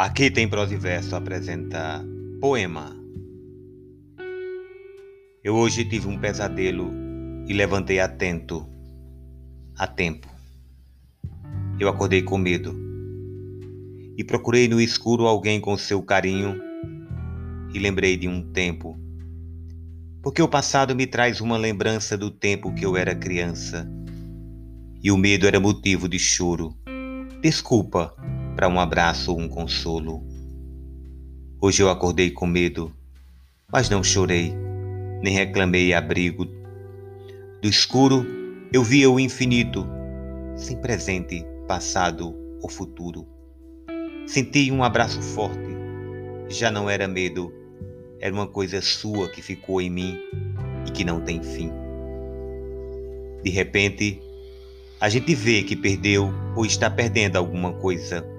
Aqui tem prosa e verso apresenta poema. Eu hoje tive um pesadelo e levantei atento, a tempo. Eu acordei com medo e procurei no escuro alguém com seu carinho e lembrei de um tempo. Porque o passado me traz uma lembrança do tempo que eu era criança e o medo era motivo de choro. Desculpa para um abraço ou um consolo. Hoje eu acordei com medo, mas não chorei, nem reclamei abrigo. Do escuro eu via o infinito, sem presente, passado ou futuro. Senti um abraço forte, já não era medo, era uma coisa sua que ficou em mim e que não tem fim. De repente, a gente vê que perdeu ou está perdendo alguma coisa